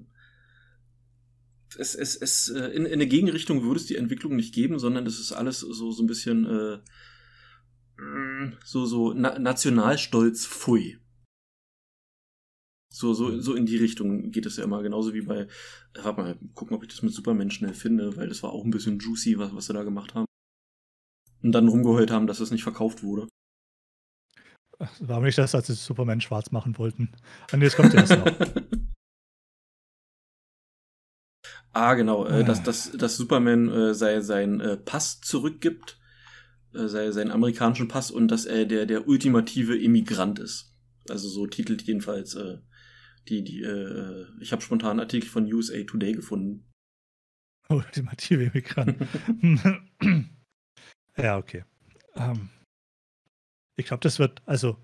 es, es, es, äh, in, in eine Gegenrichtung würde es die Entwicklung nicht geben, sondern es ist alles so, so ein bisschen äh, mm, so, so na Nationalstolz, pfui. So, so, so in die Richtung geht es ja immer. Genauso wie bei, warte mal, gucken, ob ich das mit Superman schnell finde, weil das war auch ein bisschen juicy, was, was sie da gemacht haben. Und dann rumgeheult haben, dass es nicht verkauft wurde. War nicht das, als sie Superman schwarz machen wollten. Und jetzt kommt erst noch. ah, genau. Äh, dass, dass, dass Superman äh, sei, seinen äh, Pass zurückgibt, äh, sei, seinen amerikanischen Pass und dass er der, der ultimative Immigrant ist. Also so titelt jedenfalls äh, die, die, äh, ich habe spontan einen Artikel von USA Today gefunden. Ultimative Immigrant. ja, okay. Um. Ich glaube, das wird, also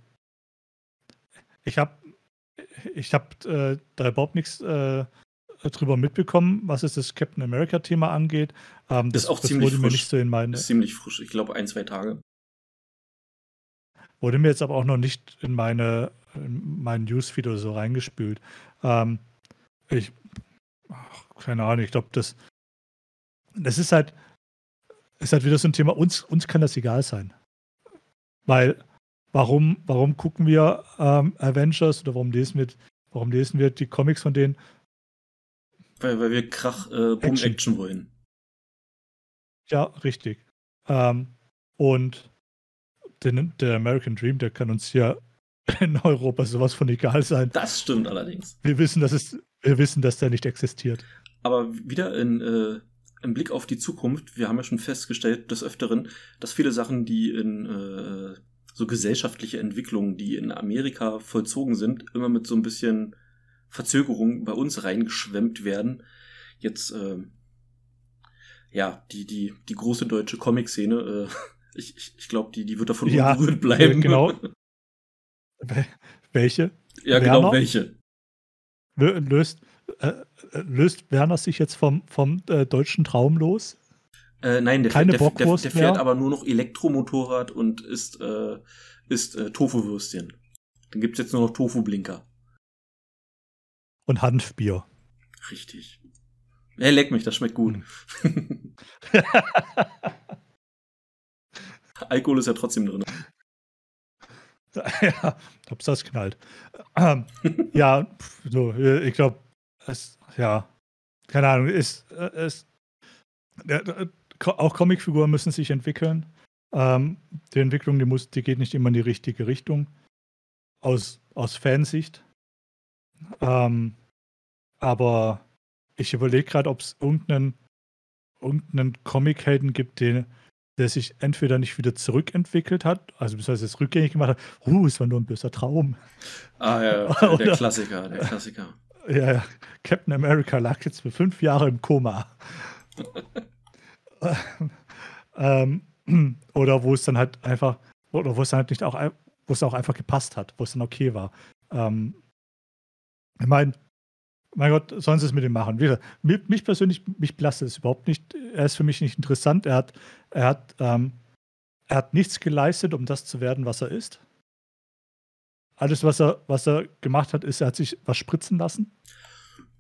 ich habe ich hab, äh, da überhaupt nichts äh, drüber mitbekommen, was es das Captain America-Thema angeht. Ähm, das, das, ist auch das ziemlich frisch. Nicht so in meine, das ist ziemlich frisch, ich glaube ein, zwei Tage. Wurde mir jetzt aber auch noch nicht in meine in meinen Newsfeed oder so reingespült. Ähm, ich, ach, keine Ahnung, ich glaube, das, das ist halt, ist halt wieder so ein Thema, uns, uns kann das egal sein. Weil warum, warum gucken wir ähm, Avengers oder warum lesen wir, warum lesen wir die Comics von denen? Weil, weil wir Krach, äh, Boom Action. Action wollen. Ja, richtig. Ähm, und den, der American Dream, der kann uns hier in Europa sowas von egal sein. Das stimmt allerdings. Wir wissen, dass es, wir wissen, dass der nicht existiert. Aber wieder in, äh, im Blick auf die Zukunft, wir haben ja schon festgestellt des Öfteren, dass viele Sachen, die in äh, so gesellschaftliche Entwicklungen, die in Amerika vollzogen sind, immer mit so ein bisschen Verzögerung bei uns reingeschwemmt werden. Jetzt, äh, ja, die, die, die große deutsche Comic-Szene, äh, ich, ich, ich glaube, die, die wird davon ja, unberührt bleiben. Genau. Welche? Ja, genau, Werner? genau, welche? Löst, äh, löst Werner sich jetzt vom, vom äh, deutschen Traum los? Äh, nein, der, Keine der, der, der, der fährt aber nur noch Elektromotorrad und isst, äh, isst äh, Tofu-Würstchen. Dann gibt's jetzt nur noch Tofu-Blinker. Und Hanfbier. Richtig. Er leck mich, das schmeckt gut. Hm. Alkohol ist ja trotzdem drin. ja, ob das knallt. Ähm, ja, so, ich glaube, es, ja, keine Ahnung, ist, ist auch Comicfiguren müssen sich entwickeln. Ähm, die Entwicklung, die, muss, die geht nicht immer in die richtige Richtung. Aus, aus Fansicht. Ähm, aber ich überlege gerade, ob es irgendeinen, irgendeinen Comic-Helden gibt, den, der sich entweder nicht wieder zurückentwickelt hat, also bis es rückgängig gemacht hat, uh, es war nur ein böser Traum. Ah ja, der, der Klassiker, der Klassiker. Ja, ja, Captain America lag jetzt für fünf Jahre im Koma. ähm, oder wo es dann halt einfach, oder wo es dann halt nicht auch, wo es auch einfach gepasst hat, wo es dann okay war. Ähm, ich meine, mein Gott, sollen sie es mit ihm machen. Wie, mich persönlich, mich belastet es überhaupt nicht. Er ist für mich nicht interessant. Er hat, er hat, ähm, er hat nichts geleistet, um das zu werden, was er ist. Alles, was er, was er gemacht hat, ist, er hat sich was spritzen lassen.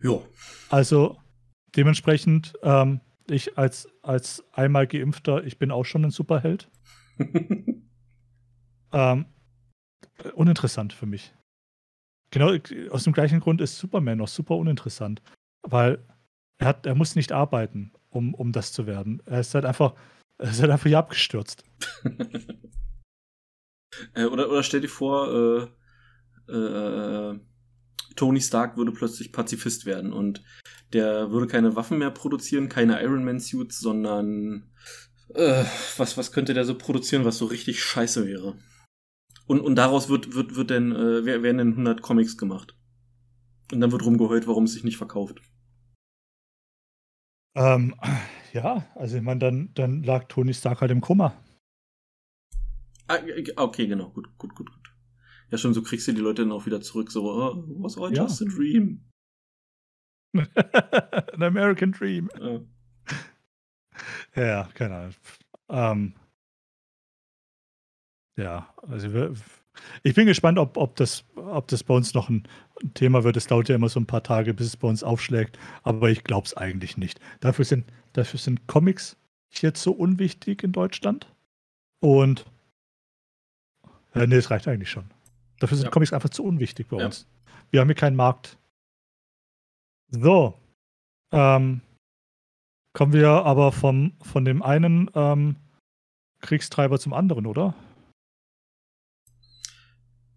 Ja. Also dementsprechend, ähm, ich als, als einmal Geimpfter, ich bin auch schon ein Superheld. ähm, uninteressant für mich. Genau, aus dem gleichen Grund ist Superman noch super uninteressant. Weil er, hat, er muss nicht arbeiten, um, um das zu werden. Er ist halt einfach, er ist halt einfach hier abgestürzt. äh, oder, oder stell dir vor, äh, äh, Tony Stark würde plötzlich Pazifist werden und der würde keine Waffen mehr produzieren, keine Iron Man Suits, sondern äh, was, was könnte der so produzieren, was so richtig scheiße wäre? Und, und daraus wird, wird, wird denn, äh, werden dann 100 Comics gemacht. Und dann wird rumgeheult, warum es sich nicht verkauft. Ähm, ja, also ich meine, dann, dann lag Tony Stark halt im Koma. Ah, okay, genau, gut, gut, gut, gut. Ja, schon, so kriegst du die Leute dann auch wieder zurück, so, oh, was all ja. just a dream? An American Dream. Ja, ja keine Ahnung. Ähm, ja, also wir, ich bin gespannt, ob, ob, das, ob das bei uns noch ein Thema wird. Es dauert ja immer so ein paar Tage, bis es bei uns aufschlägt, aber ich glaube es eigentlich nicht. Dafür sind, dafür sind Comics jetzt so unwichtig in Deutschland. Und äh, nee, es reicht eigentlich schon. Dafür sind ja. Comics einfach zu unwichtig bei ja. uns. Wir haben hier keinen Markt. So. Ähm, kommen wir aber vom, von dem einen ähm, Kriegstreiber zum anderen, oder?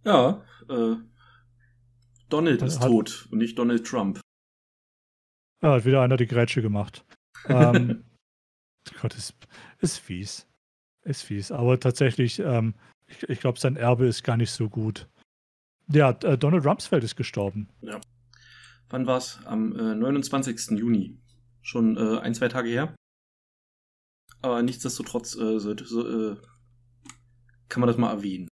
Ja, äh, Donald ist hat, tot und nicht Donald Trump. Ja, hat wieder einer die Grätsche gemacht. ähm, Gott, ist, ist fies. Ist fies. Aber tatsächlich, ähm, ich, ich glaube, sein Erbe ist gar nicht so gut. Ja, äh, Donald Rumsfeld ist gestorben. Ja. Wann war es? Am äh, 29. Juni. Schon äh, ein, zwei Tage her. Aber nichtsdestotrotz äh, so, so, äh, kann man das mal erwähnen.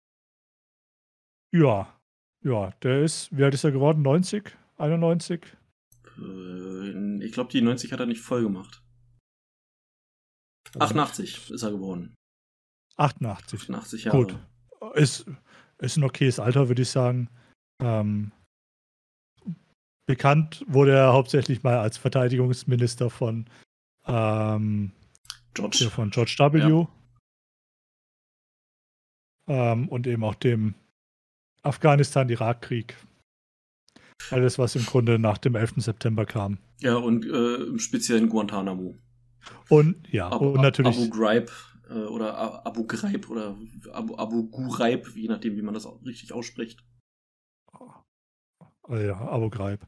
Ja, ja, der ist, wie alt ist er geworden? 90? 91? Äh, ich glaube, die 90 hat er nicht voll gemacht. 88 also ist er geworden. 88. 88 Jahre. Gut. Ist, ist ein okayes Alter, würde ich sagen. Ähm, bekannt wurde er hauptsächlich mal als Verteidigungsminister von, ähm, George. von George W. Ja. Ähm, und eben auch dem Afghanistan-Irak-Krieg. Alles, was im Grunde nach dem 11. September kam. Ja, und äh, im speziellen Guantanamo. Und ja, Abu, und natürlich. Abu Ghraib äh, oder Abu Ghraib oder Abu, Abu Ghraib, je nachdem, wie man das richtig ausspricht. Oh, ja, Abu Ghraib.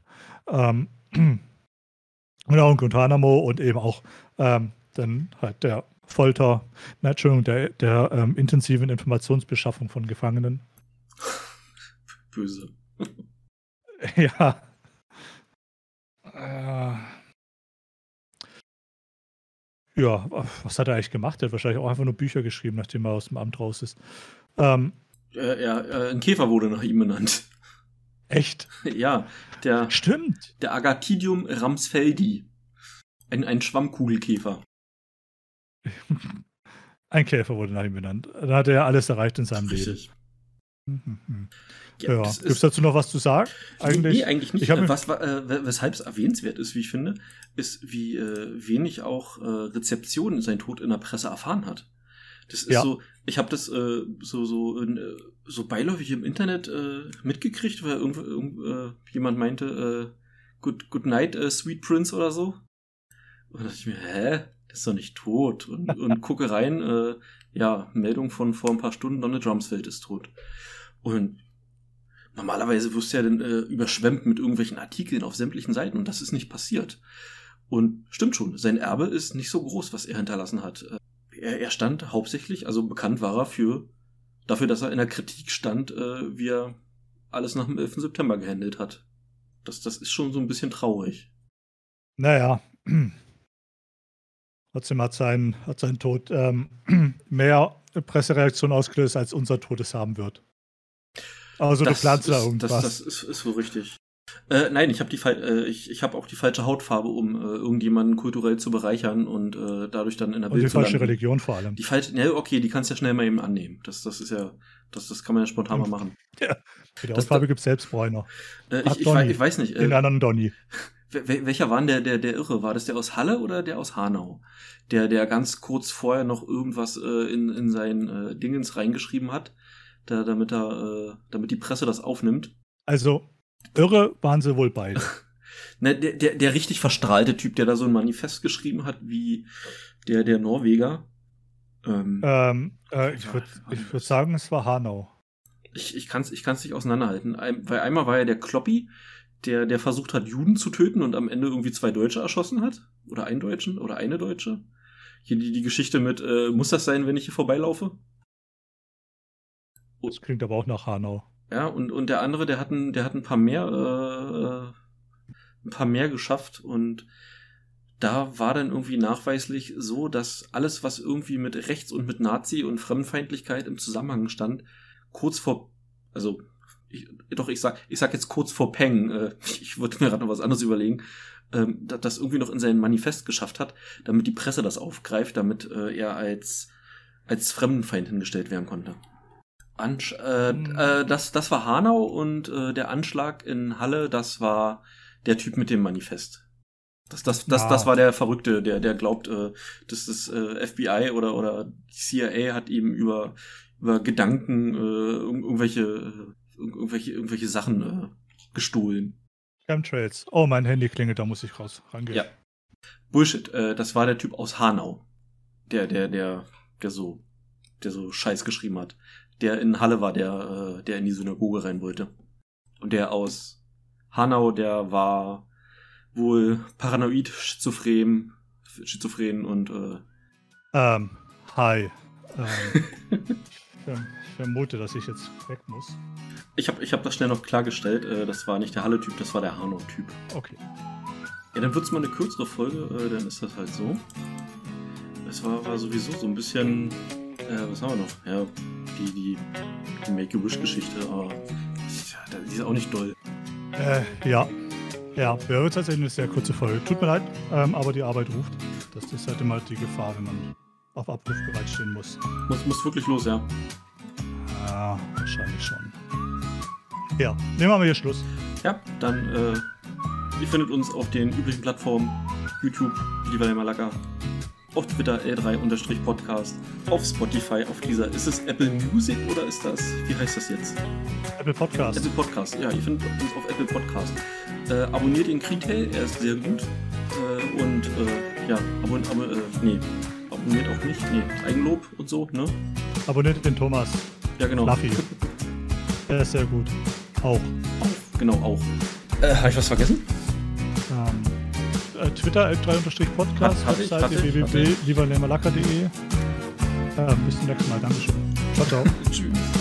Ähm, und auch in Guantanamo und eben auch ähm, dann halt der Folter, Entschuldigung, der, der ähm, intensiven Informationsbeschaffung von Gefangenen. Böse. ja. Äh, ja, was hat er eigentlich gemacht? Er hat wahrscheinlich auch einfach nur Bücher geschrieben, nachdem er aus dem Amt raus ist. Ähm, äh, ja, äh, ein Käfer wurde nach ihm benannt. Echt? ja, der. Stimmt. Der Agathidium ramsfeldi. Ein, ein Schwammkugelkäfer. ein Käfer wurde nach ihm benannt. Dann hat er alles erreicht in seinem Richtig. Leben. Ja, ja. Gibt es dazu noch was zu sagen? Eigentlich, nee, eigentlich nicht. was, äh, weshalb es erwähnenswert ist, wie ich finde, ist, wie äh, wenig auch äh, Rezeption sein Tod in der Presse erfahren hat. Das ist ja. so, ich habe das äh, so so in, äh, so beiläufig im Internet äh, mitgekriegt, weil irgendwo, irgend, äh, jemand meinte, äh, good, good night, äh, Sweet Prince oder so. Und da dachte ich mir, hä? Das ist doch nicht tot. Und, und gucke rein, äh, ja, Meldung von vor ein paar Stunden, Donald Rumsfeld ist tot. Und normalerweise wirst du ja dann äh, überschwemmt mit irgendwelchen Artikeln auf sämtlichen Seiten und das ist nicht passiert. Und stimmt schon, sein Erbe ist nicht so groß, was er hinterlassen hat. Äh, er, er stand hauptsächlich, also bekannt war er für dafür, dass er in der Kritik stand, äh, wie er alles nach dem 11. September gehandelt hat. Das, das ist schon so ein bisschen traurig. Naja. Trotzdem hat sein, hat sein Tod ähm, mehr Pressereaktion ausgelöst, als unser Tod es haben wird. Also das du planst da irgendwas. Das, das ist, ist so richtig. Äh, nein, ich habe die äh, ich, ich habe auch die falsche Hautfarbe, um äh, irgendjemanden kulturell zu bereichern und äh, dadurch dann in der Und die falsche Religion vor allem. Die falsche, ne, okay, die kannst du ja schnell mal eben annehmen. Das, das ist ja, das, das kann man ja spontan mal machen. Ja, die Hautfarbe gibt es selbst Bräuner. Äh, ich, ich, weiß, ich, weiß nicht. Den anderen Donny. Welcher war denn der, der, der Irre? War das der aus Halle oder der aus Hanau? Der, der ganz kurz vorher noch irgendwas äh, in, in sein äh, Dingens reingeschrieben hat, da, damit er, äh, damit die Presse das aufnimmt. Also, irre waren sie wohl beide. ne, der, der, der richtig verstrahlte Typ, der da so ein Manifest geschrieben hat, wie der, der Norweger. Ähm, ähm äh, ich würde würd sagen, es war Hanau. Ich, ich kann es ich kann's nicht auseinanderhalten. Ein, weil einmal war ja der Kloppi, der, der versucht hat, Juden zu töten und am Ende irgendwie zwei Deutsche erschossen hat. Oder einen Deutschen oder eine Deutsche. Hier die, die Geschichte mit, äh, muss das sein, wenn ich hier vorbeilaufe? Das klingt aber auch nach Hanau. Ja, und, und der andere, der hat ein, der hat ein paar mehr, äh, ein paar mehr geschafft und da war dann irgendwie nachweislich so, dass alles, was irgendwie mit Rechts- und mit Nazi- und Fremdenfeindlichkeit im Zusammenhang stand, kurz vor, also ich, doch, ich sag, ich sag jetzt kurz vor Peng, äh, ich würde mir gerade noch was anderes überlegen, ähm, das irgendwie noch in sein Manifest geschafft hat, damit die Presse das aufgreift, damit äh, er als, als Fremdenfeind hingestellt werden konnte. Ansch äh, mhm. äh, das, das war Hanau und äh, der Anschlag in Halle, das war der Typ mit dem Manifest. Das, das, das, ja. das war der Verrückte, der, der glaubt, äh, dass das äh, FBI oder, oder die CIA hat ihm über, über Gedanken äh, irgendwelche, äh, irgendwelche, irgendwelche Sachen äh, gestohlen. Chemtrails. Oh, mein Handy klingelt, da muss ich raus rangehen. Ja. Bullshit, äh, das war der Typ aus Hanau. Der, der, der, der so, der so Scheiß geschrieben hat der in Halle war, der, äh, der in die Synagoge rein wollte. Und der aus Hanau, der war wohl paranoid, schizophren, schizophren und äh ähm, hi. Ähm, ich vermute, dass ich jetzt weg muss. Ich habe ich hab das schnell noch klargestellt. Äh, das war nicht der Halle-Typ, das war der Hanau-Typ. Okay. Ja, dann wird es mal eine kürzere Folge, äh, dann ist das halt so. Es war, war sowieso so ein bisschen äh, was haben wir noch? Ja, die, die, die Make-A-Wish-Geschichte, aber die ist auch nicht doll. Äh, ja. Ja, wäre ja, tatsächlich eine sehr kurze Folge. Tut mir leid, ähm, aber die Arbeit ruft. Das ist halt immer die Gefahr, wenn man auf Abruf bereitstehen muss. Muss, muss wirklich los, ja. Ja, wahrscheinlich schon. Ja, nehmen wir mal hier Schluss. Ja, dann, äh, ihr findet uns auf den üblichen Plattformen YouTube, lieber Malaka, auf Twitter L3-Podcast, auf Spotify, auf dieser. Ist es Apple Music oder ist das, wie heißt das jetzt? Apple Podcast. Apple Podcast, ja, ihr findet uns auf Apple Podcast. Äh, abonniert den Kritail, er ist sehr gut. Äh, und äh, ja, abon, abo, äh, nee, abonniert auch nicht, nee, Eigenlob und so, ne? Abonniert den Thomas. Ja, genau. Fluffy. er ist sehr gut. Auch. Auch, genau, auch. Äh, Habe ich was vergessen? Äh, Twitter, L3-Podcast, Webseite www.lieberlemalaka.de. Äh, bis zum nächsten Mal. Dankeschön. Ciao, ciao. Tschüss.